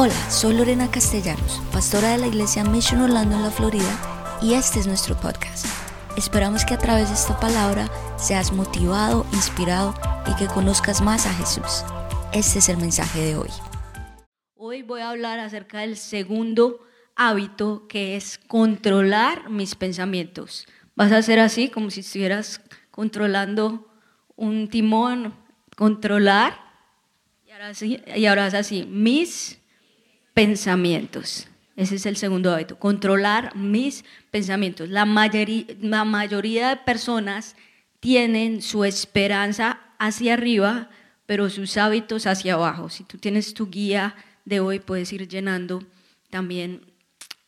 Hola, soy Lorena Castellanos, pastora de la iglesia Mission Orlando en la Florida y este es nuestro podcast. Esperamos que a través de esta palabra seas motivado, inspirado y que conozcas más a Jesús. Este es el mensaje de hoy. Hoy voy a hablar acerca del segundo hábito que es controlar mis pensamientos. Vas a hacer así como si estuvieras controlando un timón, controlar y ahora, sí, y ahora es así, mis pensamientos. Ese es el segundo hábito, controlar mis pensamientos. La mayoría, la mayoría de personas tienen su esperanza hacia arriba, pero sus hábitos hacia abajo. Si tú tienes tu guía de hoy, puedes ir llenando también.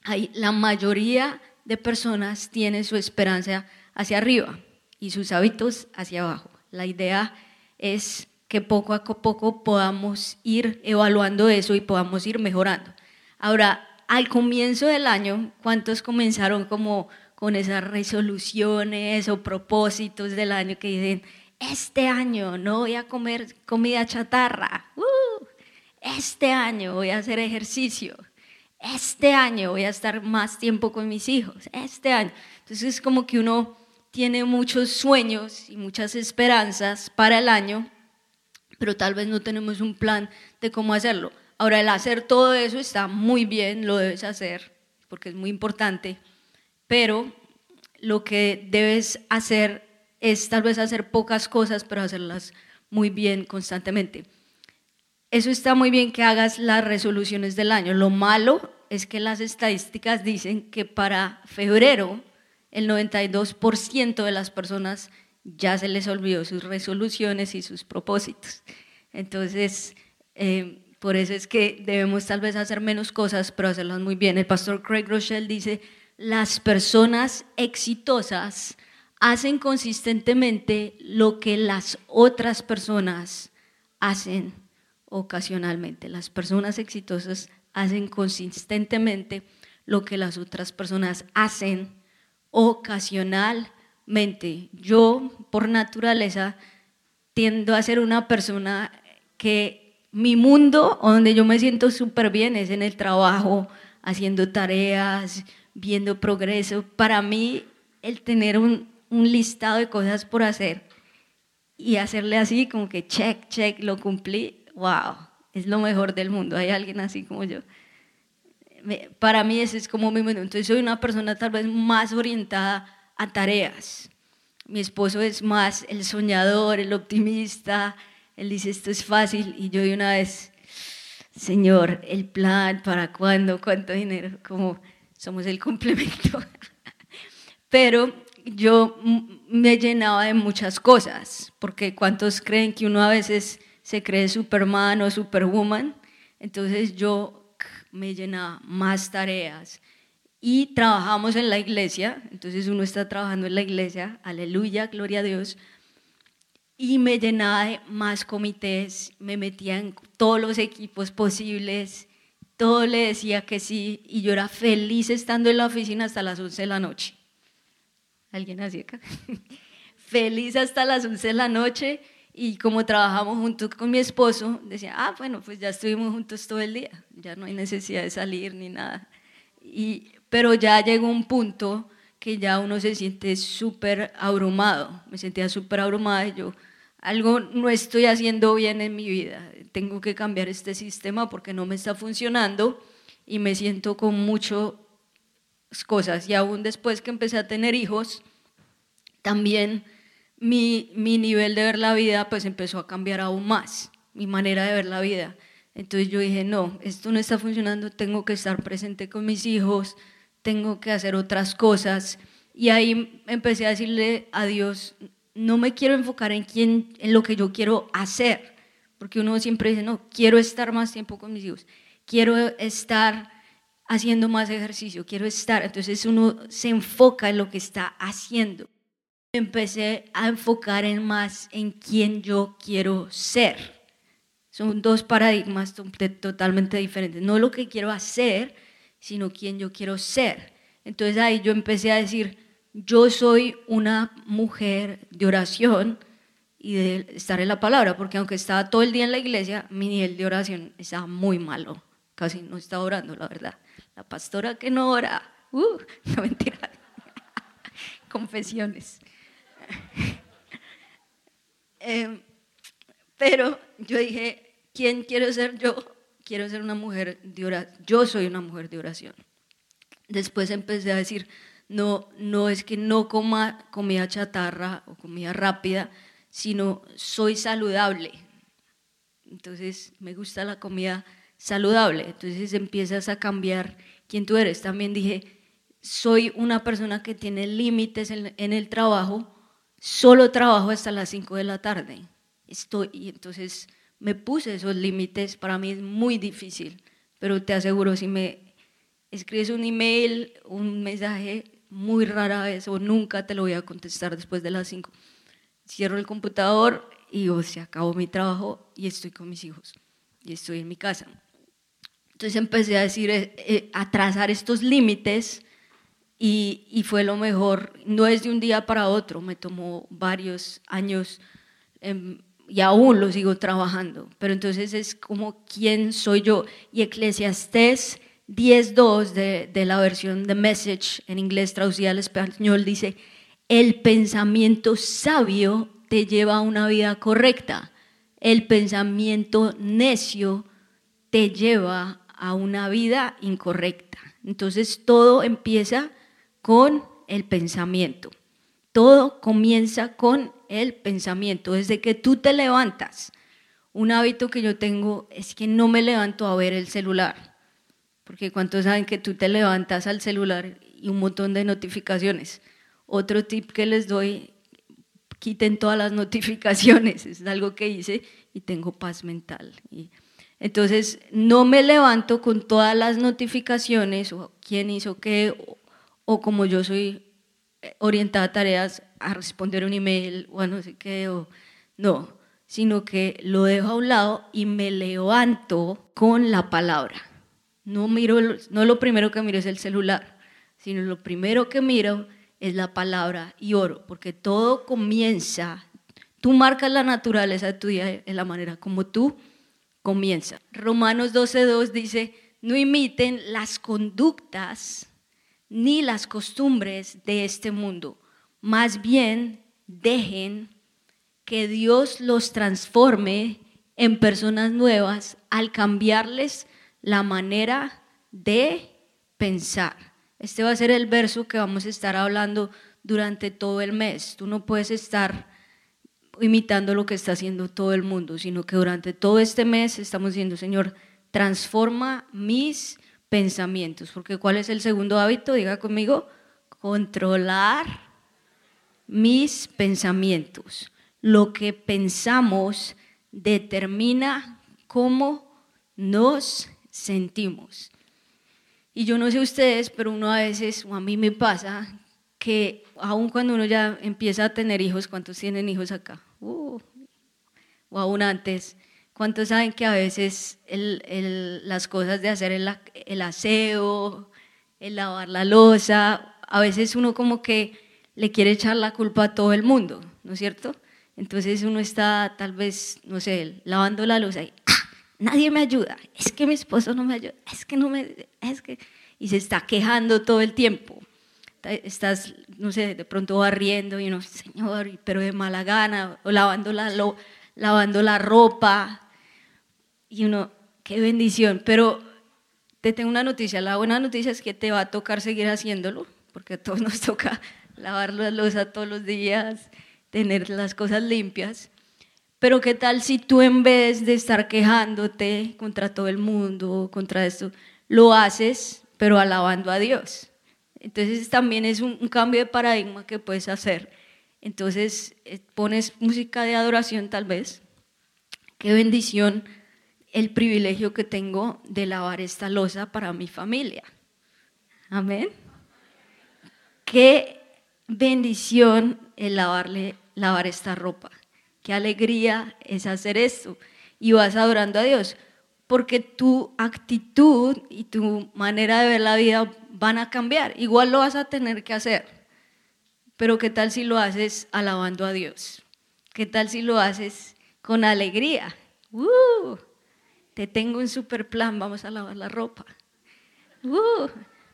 Ahí, la mayoría de personas tienen su esperanza hacia arriba y sus hábitos hacia abajo. La idea es que poco a poco podamos ir evaluando eso y podamos ir mejorando. Ahora, al comienzo del año, ¿cuántos comenzaron como con esas resoluciones o propósitos del año que dicen, este año no voy a comer comida chatarra, uh, este año voy a hacer ejercicio, este año voy a estar más tiempo con mis hijos, este año. Entonces es como que uno tiene muchos sueños y muchas esperanzas para el año, pero tal vez no tenemos un plan de cómo hacerlo. Ahora, el hacer todo eso está muy bien, lo debes hacer, porque es muy importante, pero lo que debes hacer es tal vez hacer pocas cosas, pero hacerlas muy bien constantemente. Eso está muy bien que hagas las resoluciones del año. Lo malo es que las estadísticas dicen que para febrero el 92% de las personas ya se les olvidó sus resoluciones y sus propósitos. Entonces, eh, por eso es que debemos tal vez hacer menos cosas, pero hacerlas muy bien. El pastor Craig Rochelle dice, las personas exitosas hacen consistentemente lo que las otras personas hacen ocasionalmente. Las personas exitosas hacen consistentemente lo que las otras personas hacen ocasionalmente. Yo, por naturaleza, tiendo a ser una persona que mi mundo donde yo me siento súper bien es en el trabajo, haciendo tareas, viendo progreso. Para mí, el tener un, un listado de cosas por hacer y hacerle así como que check, check, lo cumplí, wow, es lo mejor del mundo. Hay alguien así como yo para mí ese es como mi mundo. Entonces soy una persona tal vez más orientada a tareas. Mi esposo es más el soñador, el optimista. Él dice, esto es fácil. Y yo de una vez, Señor, el plan, ¿para cuándo? ¿Cuánto dinero? Como somos el complemento. Pero yo me llenaba de muchas cosas, porque ¿cuántos creen que uno a veces se cree Superman o Superwoman? Entonces yo me llena más tareas. Y trabajamos en la iglesia, entonces uno está trabajando en la iglesia, aleluya, gloria a Dios, y me llenaba de más comités, me metía en todos los equipos posibles, todo le decía que sí, y yo era feliz estando en la oficina hasta las 11 de la noche. ¿Alguien así acá? feliz hasta las 11 de la noche. Y como trabajamos juntos con mi esposo, decía, ah, bueno, pues ya estuvimos juntos todo el día, ya no hay necesidad de salir ni nada. Y, pero ya llegó un punto que ya uno se siente súper abrumado, me sentía súper abrumada y yo, algo no estoy haciendo bien en mi vida, tengo que cambiar este sistema porque no me está funcionando y me siento con muchas cosas. Y aún después que empecé a tener hijos, también mi, mi nivel de ver la vida pues empezó a cambiar aún más, mi manera de ver la vida. Entonces yo dije, no, esto no está funcionando, tengo que estar presente con mis hijos, tengo que hacer otras cosas. Y ahí empecé a decirle a Dios, no me quiero enfocar en, quién, en lo que yo quiero hacer, porque uno siempre dice, no, quiero estar más tiempo con mis hijos, quiero estar haciendo más ejercicio, quiero estar. Entonces uno se enfoca en lo que está haciendo empecé a enfocar en más en quién yo quiero ser. Son dos paradigmas totalmente diferentes. No lo que quiero hacer, sino quién yo quiero ser. Entonces ahí yo empecé a decir, yo soy una mujer de oración y de estar en la palabra, porque aunque estaba todo el día en la iglesia, mi nivel de oración estaba muy malo. casi no está orando, la verdad. La pastora que no ora, uh, no mentira. Confesiones. Em, pero yo dije, ¿quién quiero ser yo? Quiero ser una mujer de oración. Yo soy una mujer de oración. Después empecé a decir, no, no es que no coma comida chatarra o comida rápida, sino soy saludable. Entonces me gusta la comida saludable. Entonces empiezas a cambiar quién tú eres. También dije, soy una persona que tiene límites en, en el trabajo, solo trabajo hasta las 5 de la tarde. Estoy, y entonces me puse esos límites, para mí es muy difícil, pero te aseguro, si me escribes un email, un mensaje, muy rara vez o nunca te lo voy a contestar después de las 5. Cierro el computador y o se acabó mi trabajo y estoy con mis hijos y estoy en mi casa. Entonces empecé a decir, eh, eh, a trazar estos límites y, y, fue lo mejor. No es de un día para otro, me tomó varios años em, y aún lo sigo trabajando. Pero entonces es como quién soy yo. Y Eclesiastés 10.2 de, de la versión de Message en inglés traducida al español dice, el pensamiento sabio te lleva a una vida correcta. El pensamiento necio te lleva a una vida incorrecta. Entonces todo empieza con el pensamiento. Todo comienza con el pensamiento. Desde que tú te levantas, un hábito que yo tengo es que no me levanto a ver el celular. Porque ¿cuántos saben que tú te levantas al celular y un montón de notificaciones? Otro tip que les doy, quiten todas las notificaciones. Es algo que hice y tengo paz mental. Entonces, no me levanto con todas las notificaciones o quién hizo qué o, como yo soy orientada a tareas, a responder un email o a no sé qué, o no, sino que lo dejo a un lado y me levanto con la palabra. No, miro, no lo primero que miro es el celular, sino lo primero que miro es la palabra y oro, porque todo comienza, tú marcas la naturaleza de tu día en la manera como tú comienza. Romanos 12.2 dice, no imiten las conductas ni las costumbres de este mundo, más bien dejen que Dios los transforme en personas nuevas al cambiarles la manera de pensar. Este va a ser el verso que vamos a estar hablando durante todo el mes. Tú no puedes estar imitando lo que está haciendo todo el mundo, sino que durante todo este mes estamos diciendo, Señor, transforma mis pensamientos, porque ¿cuál es el segundo hábito? Diga conmigo, controlar mis pensamientos. Lo que pensamos determina cómo nos sentimos. Y yo no sé ustedes, pero uno a veces, o a mí me pasa, que aun cuando uno ya empieza a tener hijos, ¿cuántos tienen hijos acá? Uh, o aún antes, ¿cuántos saben que a veces las cosas de hacer el, aseo, el lavar la losa, a veces uno como que le quiere echar la culpa a todo el mundo, ¿no es cierto? Entonces uno está tal vez, no sé, lavando la losa y ¡ah! nadie me ayuda, es que mi esposo no me ayuda, es que no me, es que, y se está quejando todo el tiempo estás, no sé, de pronto barriendo y uno, Señor, pero de mala gana, o lavando la, lavando la ropa, y uno, qué bendición, pero te tengo una noticia, la buena noticia es que te va a tocar seguir haciéndolo, porque a todos nos toca lavar la losa todos los días, tener las cosas limpias, pero qué tal si tú en vez de estar quejándote contra todo el mundo, contra esto, lo haces, pero alabando a Dios entonces también es un, cambio de paradigma que puedes hacer. Entonces eh, pones música de adoración tal vez. Qué bendición el privilegio que tengo de lavar esta losa para mi familia. Amén. Qué bendición el lavarle, lavar esta ropa. Qué alegría es hacer esto. Y vas adorando a Dios. Porque tu actitud y tu manera de ver la vida van a cambiar. Igual lo vas a tener que hacer. Pero ¿qué tal si lo haces alabando a Dios? ¿Qué tal si lo haces con alegría? ¡Uh! te tengo un super plan, vamos a lavar la ropa. Uh,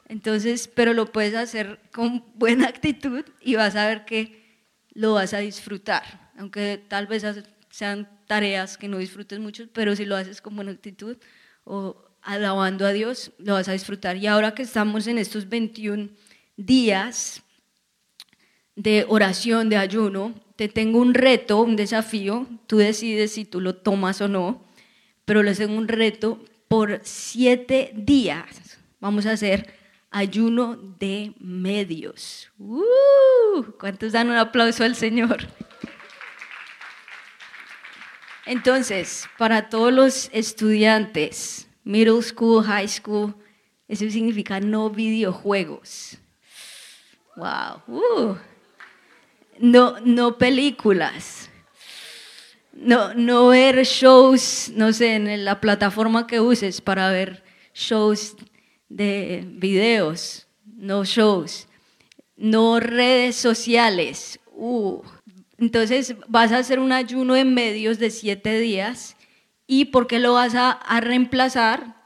entonces, pero lo puedes hacer con buena actitud y vas a ver que lo vas a disfrutar, aunque tal vez sean tareas que no disfrutes mucho, pero si lo haces con buena actitud o alabando a Dios, lo vas a disfrutar. Y ahora que estamos en estos 21 días de oración, de ayuno, te tengo un reto, un desafío, tú decides si tú lo tomas o no, pero les tengo un reto por siete días. Vamos a hacer ayuno de medios. ¡Uh! ¿Cuántos dan un aplauso al Señor? Entonces, para todos los estudiantes, middle school, high school, eso significa no videojuegos. Wow. Uh. No, no películas. No, no ver shows, no sé, en la plataforma que uses para ver shows de videos, no shows. No redes sociales. Uh. Entonces vas a hacer un ayuno en medios de siete días y ¿por qué lo vas a, reemplazar?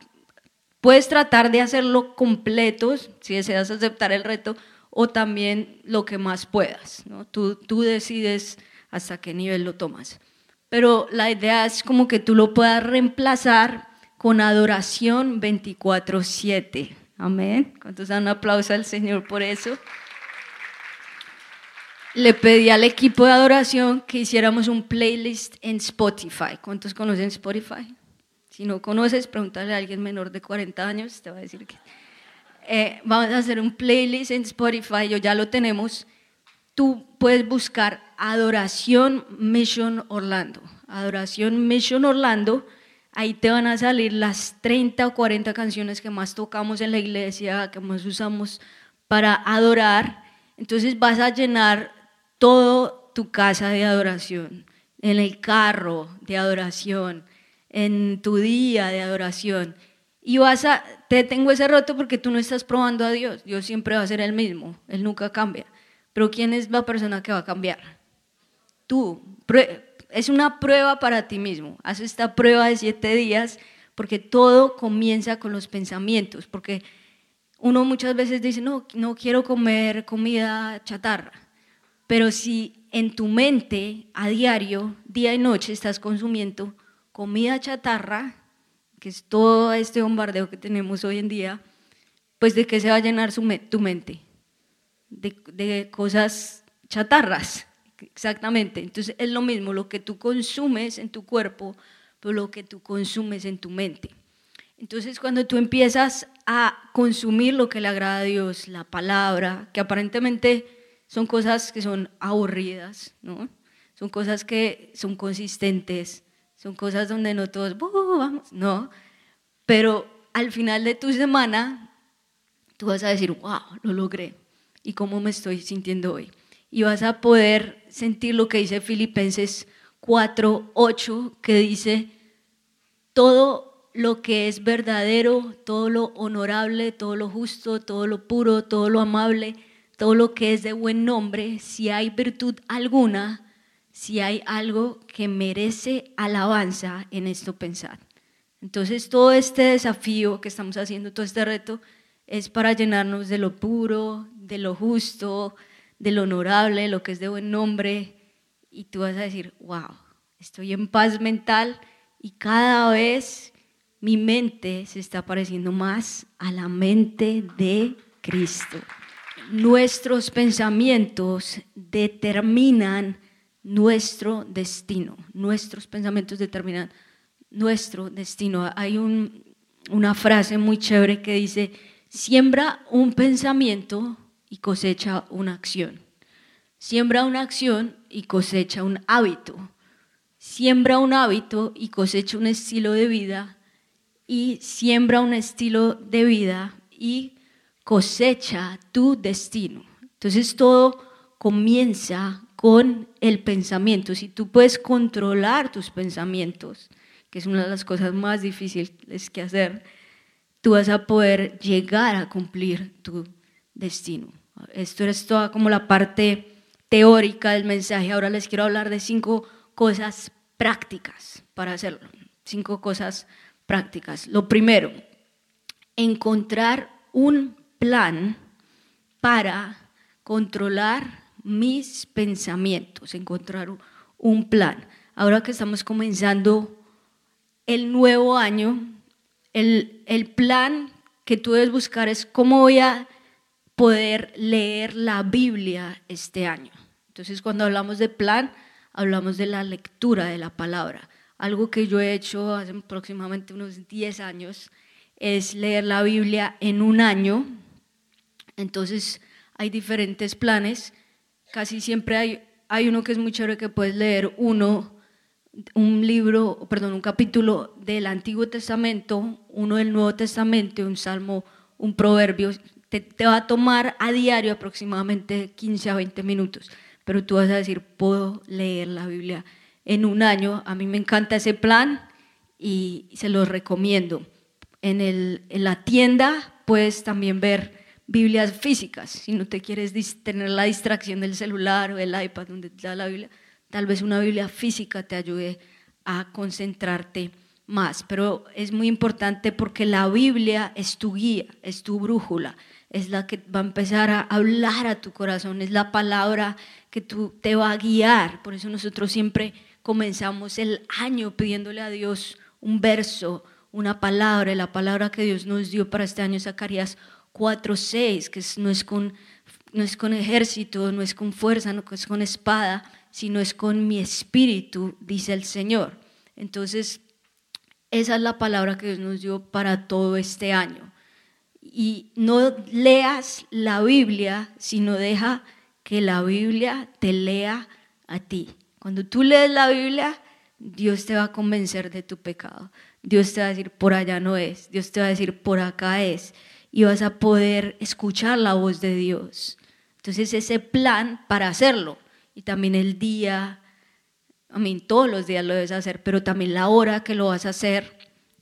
Puedes tratar de hacerlo completo si deseas aceptar el reto o también lo que más puedas. ¿no? Tú, tú decides hasta qué nivel lo tomas. Pero la idea es como que tú lo puedas reemplazar con adoración 24/7. Amén. ¿Cuántos dan un aplauso al Señor por eso? le pedí al equipo de adoración que hiciéramos un playlist en Spotify. ¿Cuántos conocen Spotify? Si no conoces, pregúntale a alguien menor de 40 años, te va a decir que... Eh, vamos a hacer un playlist en Spotify, yo ya lo tenemos. Tú puedes buscar Adoración Mission Orlando. Adoración Mission Orlando. Ahí te van a salir las 30 o 40 canciones que más tocamos en la iglesia, que más usamos para adorar. Entonces vas a llenar todo tu casa de adoración, en el carro de adoración, en tu día de adoración. Y vas a, te tengo ese roto porque tú no estás probando a Dios. Dios siempre va a ser el mismo, Él nunca cambia. Pero ¿quién es la persona que va a cambiar? Tú. Es una prueba para ti mismo. Haz esta prueba de siete días porque todo comienza con los pensamientos. Porque uno muchas veces dice, no, no quiero comer comida chatarra. Pero si en tu mente a diario, día y noche, estás consumiendo comida chatarra, que es todo este bombardeo que tenemos hoy en día, pues de qué se va a llenar tu mente? De, cosas chatarras, exactamente. Entonces es lo mismo, lo que tú consumes en tu cuerpo, pero lo que tú consumes en tu mente. Entonces cuando tú empiezas a consumir lo que le agrada a Dios, la palabra, que aparentemente son cosas que son aburridas, ¿no? Son cosas que son consistentes, son cosas donde no todos, vamos, no. Pero al final de tu semana, tú vas a decir, wow, lo logré. ¿Y cómo me estoy sintiendo hoy? Y vas a poder sentir lo que dice Filipenses 4, 8, que dice, todo lo que es verdadero, todo lo honorable, todo lo justo, todo lo puro, todo lo amable, todo lo que es de buen nombre, si hay virtud alguna, si hay algo que merece alabanza en esto pensar. Entonces todo este desafío que estamos haciendo, todo este reto, es para llenarnos de lo puro, de lo justo, de lo honorable, lo que es de buen nombre. Y tú vas a decir, wow, estoy en paz mental y cada vez mi mente se está pareciendo más a la mente de Cristo nuestros pensamientos determinan nuestro destino. Nuestros pensamientos determinan nuestro destino. Hay una frase muy chévere que dice, siembra un pensamiento y cosecha una acción. Siembra una acción y cosecha un hábito. Siembra un hábito y cosecha un estilo de vida. Y siembra un estilo de vida y cosecha tu destino. Entonces todo comienza con el pensamiento. Si tú puedes controlar tus pensamientos, que es una de las cosas más difíciles que hacer, tú vas a poder llegar a cumplir tu destino. Esto es toda como la parte teórica del mensaje. Ahora les quiero hablar de cinco cosas prácticas para hacerlo. Cinco cosas prácticas. Lo primero, encontrar un plan para controlar mis pensamientos, encontrar un plan. Ahora que estamos comenzando el nuevo año, el, el plan que tú debes buscar es cómo voy a poder leer la Biblia este año. Entonces, cuando hablamos de plan, hablamos de la lectura de la palabra. Algo que yo he hecho hace aproximadamente unos 10 años es leer la Biblia en un año. Entonces, hay diferentes planes. Casi siempre hay, hay uno que es muy chévere que puedes leer uno, un libro, perdón, un capítulo del Antiguo Testamento, uno del Nuevo Testamento, un salmo, un proverbio. Te, va a tomar a diario aproximadamente 15 a 20 minutos pero tú vas a decir, puedo leer la Biblia en un año. A mí me encanta ese plan y se los recomiendo. En, el, en la tienda puedes también ver Biblias físicas, si no te quieres tener la distracción del celular o el iPad donde te la Biblia, tal vez una Biblia física te ayude a concentrarte más. Pero es muy importante porque la Biblia es tu guía, es tu brújula, es la que va a empezar a hablar a tu corazón, es la palabra que tú te va a guiar. Por eso nosotros siempre comenzamos el año pidiéndole a Dios un verso, una palabra, la palabra que Dios nos dio para este año, Zacarías 4:6, que no es con no es con ejército, no es con fuerza, no es con espada, sino es con mi espíritu, dice el Señor. Entonces, esa es la palabra que Dios nos dio para todo este año. Y no leas la Biblia, sino deja que la Biblia te lea a ti. Cuando tú lees la Biblia, Dios te va a convencer de tu pecado. Dios te va a decir, por allá no es. Dios te va a decir, por acá es. Y vas a poder escuchar la voz de Dios. Entonces ese plan para hacerlo. Y también el día, a todos los días lo debes hacer, pero también la hora que lo vas a hacer.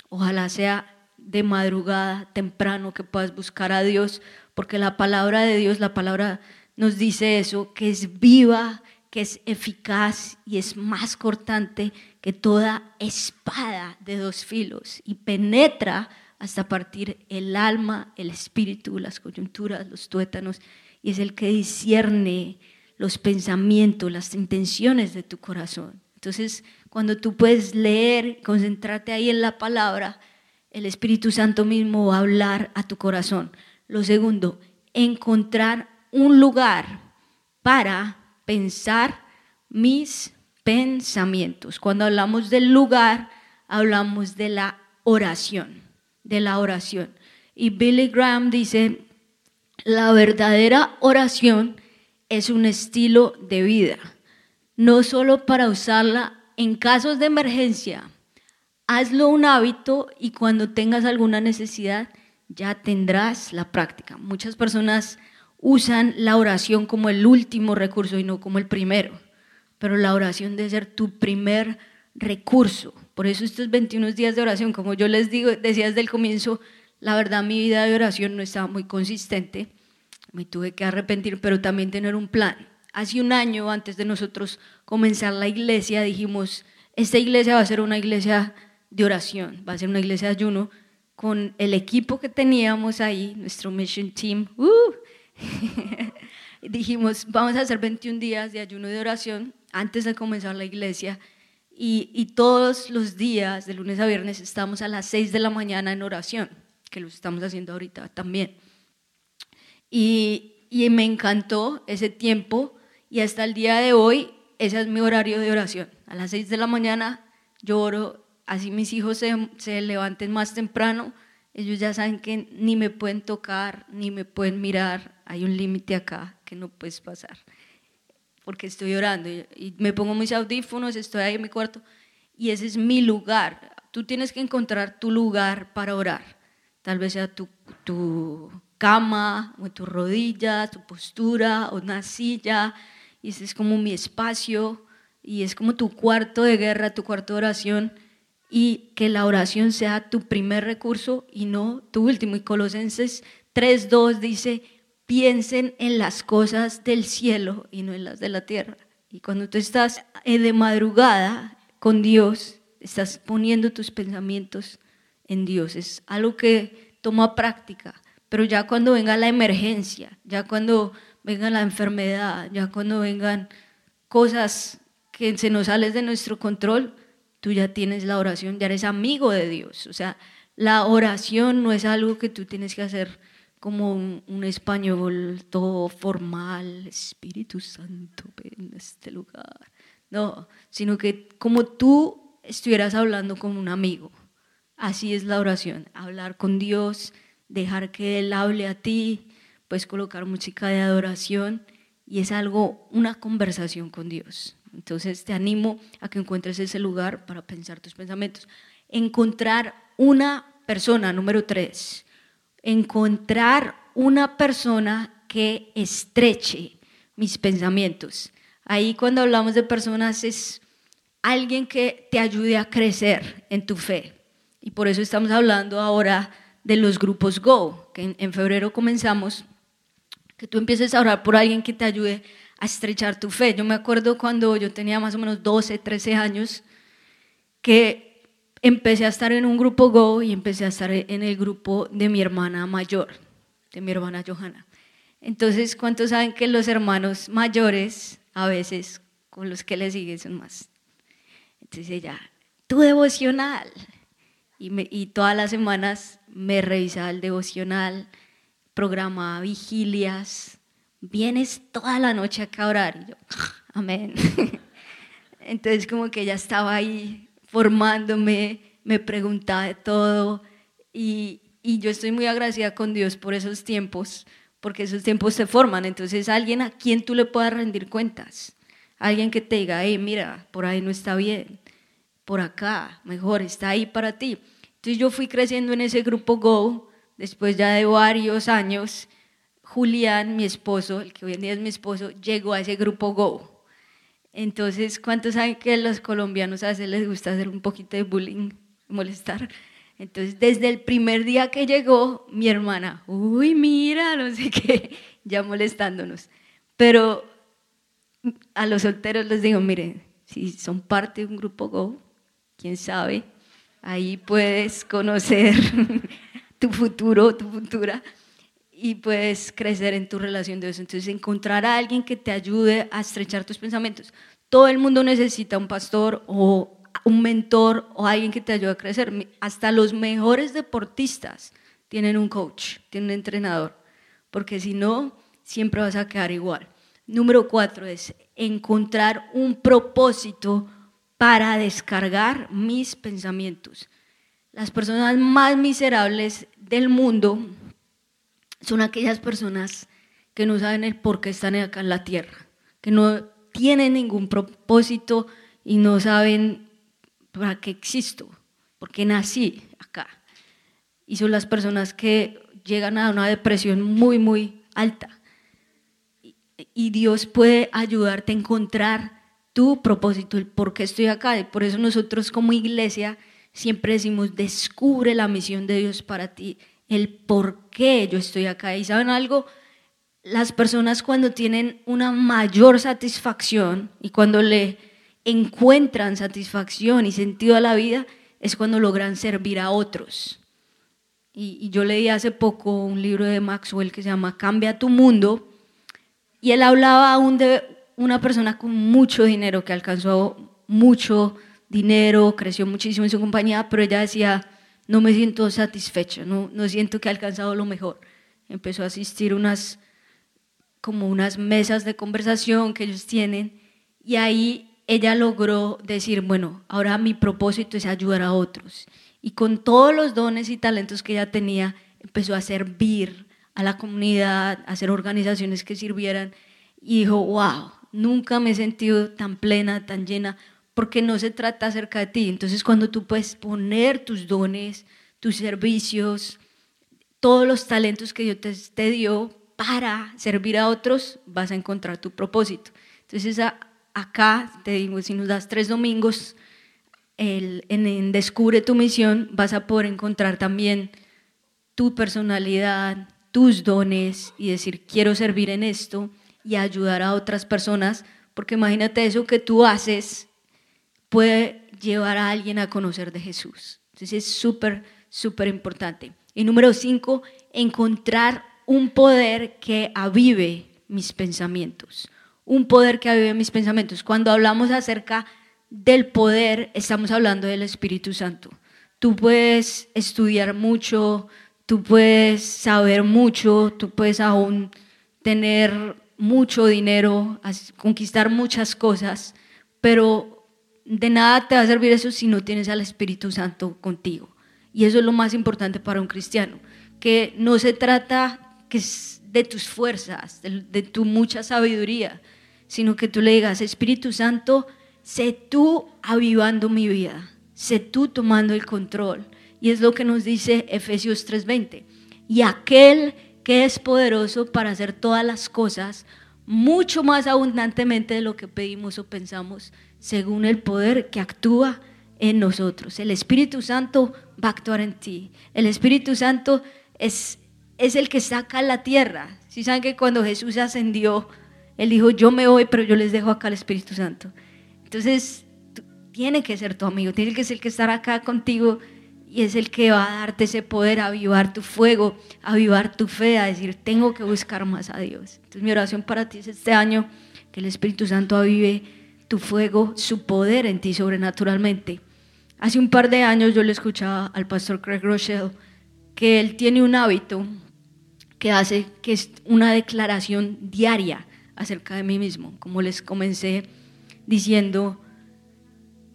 Ojalá sea de madrugada, temprano, que puedas buscar a Dios, porque la palabra de Dios, la palabra nos dice eso, que es viva, que es eficaz y es más cortante que toda espada de dos filos y penetra hasta partir el alma, el espíritu, las coyunturas, los tuétanos, y es el que discierne los pensamientos, las intenciones de tu corazón. Entonces, cuando tú puedes leer, concentrarte ahí en la palabra, el Espíritu Santo mismo va a hablar a tu corazón. Lo segundo, encontrar un lugar para pensar mis pensamientos. Cuando hablamos del lugar, hablamos de la oración, de la oración. Y Billy Graham dice, la verdadera oración es un estilo de vida, no solo para usarla en casos de emergencia. Hazlo un hábito y cuando tengas alguna necesidad ya tendrás la práctica. Muchas personas usan la oración como el último recurso y no como el primero. Pero la oración debe ser tu primer recurso. Por eso estos 21 días de oración, como yo les digo, decía desde el comienzo, la verdad mi vida de oración no estaba muy consistente. Me tuve que arrepentir, pero también tener un plan. Hace un año antes de nosotros comenzar la iglesia, dijimos, esta iglesia va a ser una iglesia de oración, va a ser una iglesia de ayuno, con el equipo que teníamos ahí, nuestro mission team. Uh, dijimos, vamos a hacer 21 días de ayuno de oración antes de comenzar la iglesia. Y, y, todos los días, de lunes a viernes, estamos a las 6 de la mañana en oración, que lo estamos haciendo ahorita también. Y, y me encantó ese tiempo y hasta el día de hoy ese es mi horario de oración. A las 6 de la mañana yo oro, así mis hijos se, se levanten más temprano, ellos ya saben que ni me pueden tocar, ni me pueden mirar, hay un límite acá que no puedes pasar, porque estoy orando y, me pongo mis audífonos, estoy ahí en mi cuarto y ese es mi lugar. Tú tienes que encontrar tu lugar para orar, tal vez sea tu, tu cama, o tu rodilla, tu postura, o una silla, y ese es como mi espacio, y es como tu cuarto de guerra, tu cuarto de oración, y que la oración sea tu primer recurso y no tu último. Y Colosenses 3.2 dice, piensen en las cosas del cielo y no en las de la tierra. Y cuando tú estás de madrugada con Dios, estás poniendo tus pensamientos en Dios, es algo que toma práctica, pero ya cuando venga la emergencia, ya cuando venga la enfermedad, ya cuando vengan cosas que se nos salen de nuestro control, tú ya tienes la oración, ya eres amigo de Dios. O sea, la oración no es algo que tú tienes que hacer como un, español todo formal, Espíritu Santo en este lugar. No, sino que como tú estuvieras hablando con un amigo. Así es la oración, hablar con Dios, dejar que Él hable a ti, puedes colocar música de adoración y es algo, una conversación con Dios. Entonces te animo a que encuentres ese lugar para pensar tus pensamientos. Encontrar una persona, número tres, encontrar una persona que estreche mis pensamientos. Ahí cuando hablamos de personas es alguien que te ayude a crecer en tu fe. Y por eso estamos hablando ahora de los grupos Go, que en, febrero comenzamos, que tú empieces a orar por alguien que te ayude a estrechar tu fe. Yo me acuerdo cuando yo tenía más o menos 12, 13 años, que empecé a estar en un grupo Go y empecé a estar en el grupo de mi hermana mayor, de mi hermana Johanna. Entonces, ¿cuántos saben que los hermanos mayores a veces con los que le siguen son más? Entonces ella, tu devocional. Y, y todas las semanas me revisaba el devocional, programaba vigilias, vienes toda la noche acá a orar. Y yo, amén. Entonces como que ella estaba ahí formándome, me preguntaba de todo y, y yo estoy muy agradecida con Dios por esos tiempos, porque esos tiempos se forman. Entonces alguien a quien tú le puedas rendir cuentas, alguien que te diga, hey, mira, por ahí no está bien, por acá, mejor, está ahí para ti. Entonces yo fui creciendo en ese grupo Go, después ya de varios años, Julián, mi esposo, el que hoy en día es mi esposo, llegó a ese grupo Go. Entonces, ¿cuántos saben que los colombianos a veces les gusta hacer un poquito de bullying, molestar? Entonces, desde el primer día que llegó, mi hermana, uy, mira, no sé qué, ya molestándonos. Pero a los solteros les digo, miren, si son parte de un grupo Go, quién sabe, ahí puedes conocer tu futuro, tu futura y puedes crecer en tu relación de Dios. Entonces, encontrar a alguien que te ayude a estrechar tus pensamientos. Todo el mundo necesita un pastor o un mentor o alguien que te ayude a crecer. Hasta los mejores deportistas tienen un coach, tienen un entrenador, porque si no, siempre vas a quedar igual. Número cuatro es encontrar un propósito para descargar mis pensamientos. Las personas más miserables del mundo son aquellas personas que no saben el por qué están acá en la tierra, que no tienen ningún propósito y no saben para qué existo, por qué nací acá. Y son las personas que llegan a una depresión muy, muy alta. Y Dios puede ayudarte a encontrar tu propósito, el por qué estoy acá. Y por eso nosotros como iglesia siempre decimos, descubre la misión de Dios para ti el por qué yo estoy acá. Y saben algo, las personas cuando tienen una mayor satisfacción y cuando le encuentran satisfacción y sentido a la vida, es cuando logran servir a otros. Y, yo leí hace poco un libro de Maxwell que se llama Cambia tu mundo, y él hablaba aún de una persona con mucho dinero que alcanzó mucho dinero, creció muchísimo en su compañía, pero ella decía, no me siento satisfecha, no, no siento que he alcanzado lo mejor. Empezó a asistir unas, como unas mesas de conversación que ellos tienen y ahí ella logró decir, bueno, ahora mi propósito es ayudar a otros. Y con todos los dones y talentos que ella tenía, empezó a servir a la comunidad, a hacer organizaciones que sirvieran y dijo, wow, nunca me he sentido tan plena, tan llena, porque no se trata acerca de ti. Entonces cuando tú puedes poner tus dones, tus servicios, todos los talentos que Dios te, dio para servir a otros, vas a encontrar tu propósito. Entonces acá, te digo, si nos das tres domingos en, en Descubre tu misión, vas a poder encontrar también tu personalidad, tus dones y decir, quiero servir en esto y ayudar a otras personas, porque imagínate eso que tú haces puede llevar a alguien a conocer de Jesús. Entonces es súper, súper importante. Y número cinco, encontrar un poder que avive mis pensamientos. Un poder que avive mis pensamientos. Cuando hablamos acerca del poder, estamos hablando del Espíritu Santo. Tú puedes estudiar mucho, tú puedes saber mucho, tú puedes aún tener mucho dinero, conquistar muchas cosas, pero de nada te va a servir eso si no tienes al Espíritu Santo contigo. Y eso es lo más importante para un cristiano, que no se trata que de tus fuerzas, de, tu mucha sabiduría, sino que tú le digas, Espíritu Santo, sé tú avivando mi vida, sé tú tomando el control. Y es lo que nos dice Efesios 3:20. Y aquel que es poderoso para hacer todas las cosas mucho más abundantemente de lo que pedimos o pensamos, según el poder que actúa en nosotros. El Espíritu Santo va a actuar en ti. El Espíritu Santo es, es el que saca la tierra. Si saben que cuando Jesús ascendió, Él dijo, yo me voy, pero yo les dejo acá el Espíritu Santo. Entonces, tiene que ser tu amigo, tiene que ser el que estar acá contigo y es el que va a darte ese poder, avivar tu fuego, avivar tu fe, a decir, tengo que buscar más a Dios. Entonces mi oración para ti es este año, que el Espíritu Santo avive tu fuego, su poder en ti sobrenaturalmente. Hace un par de años yo le escuchaba al pastor Craig Rochelle que él tiene un hábito que hace que es una declaración diaria acerca de mí mismo. Como les comencé diciendo,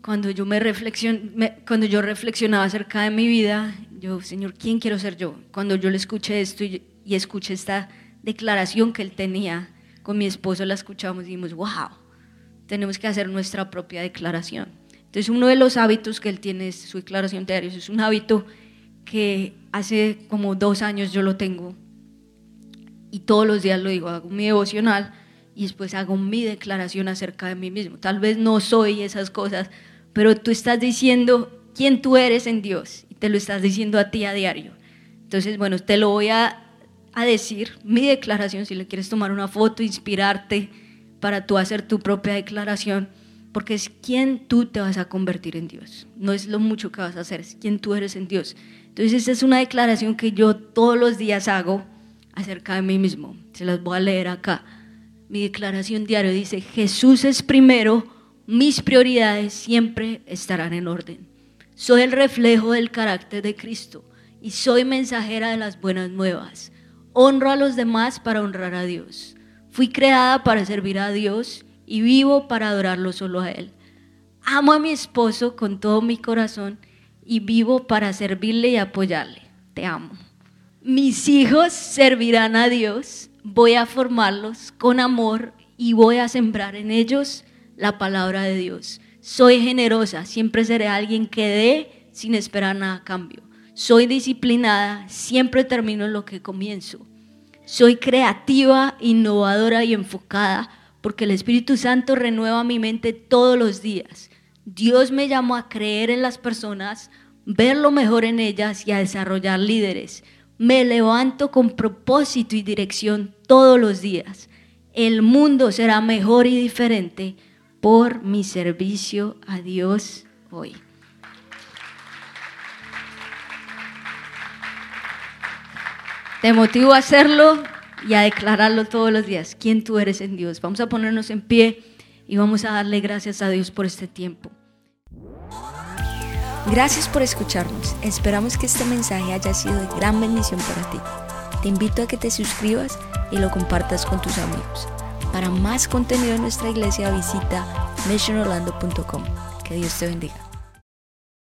cuando yo, me cuando yo reflexionaba acerca de mi vida, yo, Señor, ¿quién quiero ser yo? Cuando yo le escuché esto y, y escuché esta declaración que él tenía con mi esposo, la escuchamos y dijimos, wow, tenemos que hacer nuestra propia declaración. Entonces, uno de los hábitos que él tiene es su declaración diaria. Es un hábito que hace como dos años yo lo tengo y todos los días lo digo, hago mi devocional y después hago mi declaración acerca de mí mismo. Tal vez no soy esas cosas, pero tú estás diciendo quién tú eres en Dios y te lo estás diciendo a ti a diario. Entonces, bueno, te lo voy a, decir, mi declaración, si le quieres tomar una foto, inspirarte para tú hacer tu propia declaración, porque es quién tú te vas a convertir en Dios. No es lo mucho que vas a hacer, es quién tú eres en Dios. Entonces, esta es una declaración que yo todos los días hago acerca de mí mismo. Se las voy a leer acá. Mi declaración diaria dice, Jesús es primero, mis prioridades siempre estarán en orden. Soy el reflejo del carácter de Cristo y soy mensajera de las buenas nuevas. Honro a los demás para honrar a Dios. Fui creada para servir a Dios y vivo para adorarlo solo a Él. Amo a mi esposo con todo mi corazón y vivo para servirle y apoyarle. Te amo. Mis hijos servirán a Dios, voy a formarlos con amor y voy a sembrar en ellos la palabra de Dios. Soy generosa, siempre seré alguien que dé sin esperar nada a cambio. Soy disciplinada, siempre termino lo que comienzo. Soy creativa, innovadora y enfocada porque el Espíritu Santo renueva mi mente todos los días. Dios me llamó a creer en las personas, ver lo mejor en ellas y a desarrollar líderes. Me levanto con propósito y dirección todos los días. El mundo será mejor y diferente por mi servicio a Dios hoy. Te motivo a hacerlo y a declararlo todos los días. ¿Quién tú eres en Dios? Vamos a ponernos en pie y vamos a darle gracias a Dios por este tiempo. Gracias por escucharnos. Esperamos que este mensaje haya sido de gran bendición para ti. Te invito a que te suscribas y lo compartas con tus amigos. Para más contenido en nuestra iglesia visita missionorlando.com. Que Dios te bendiga.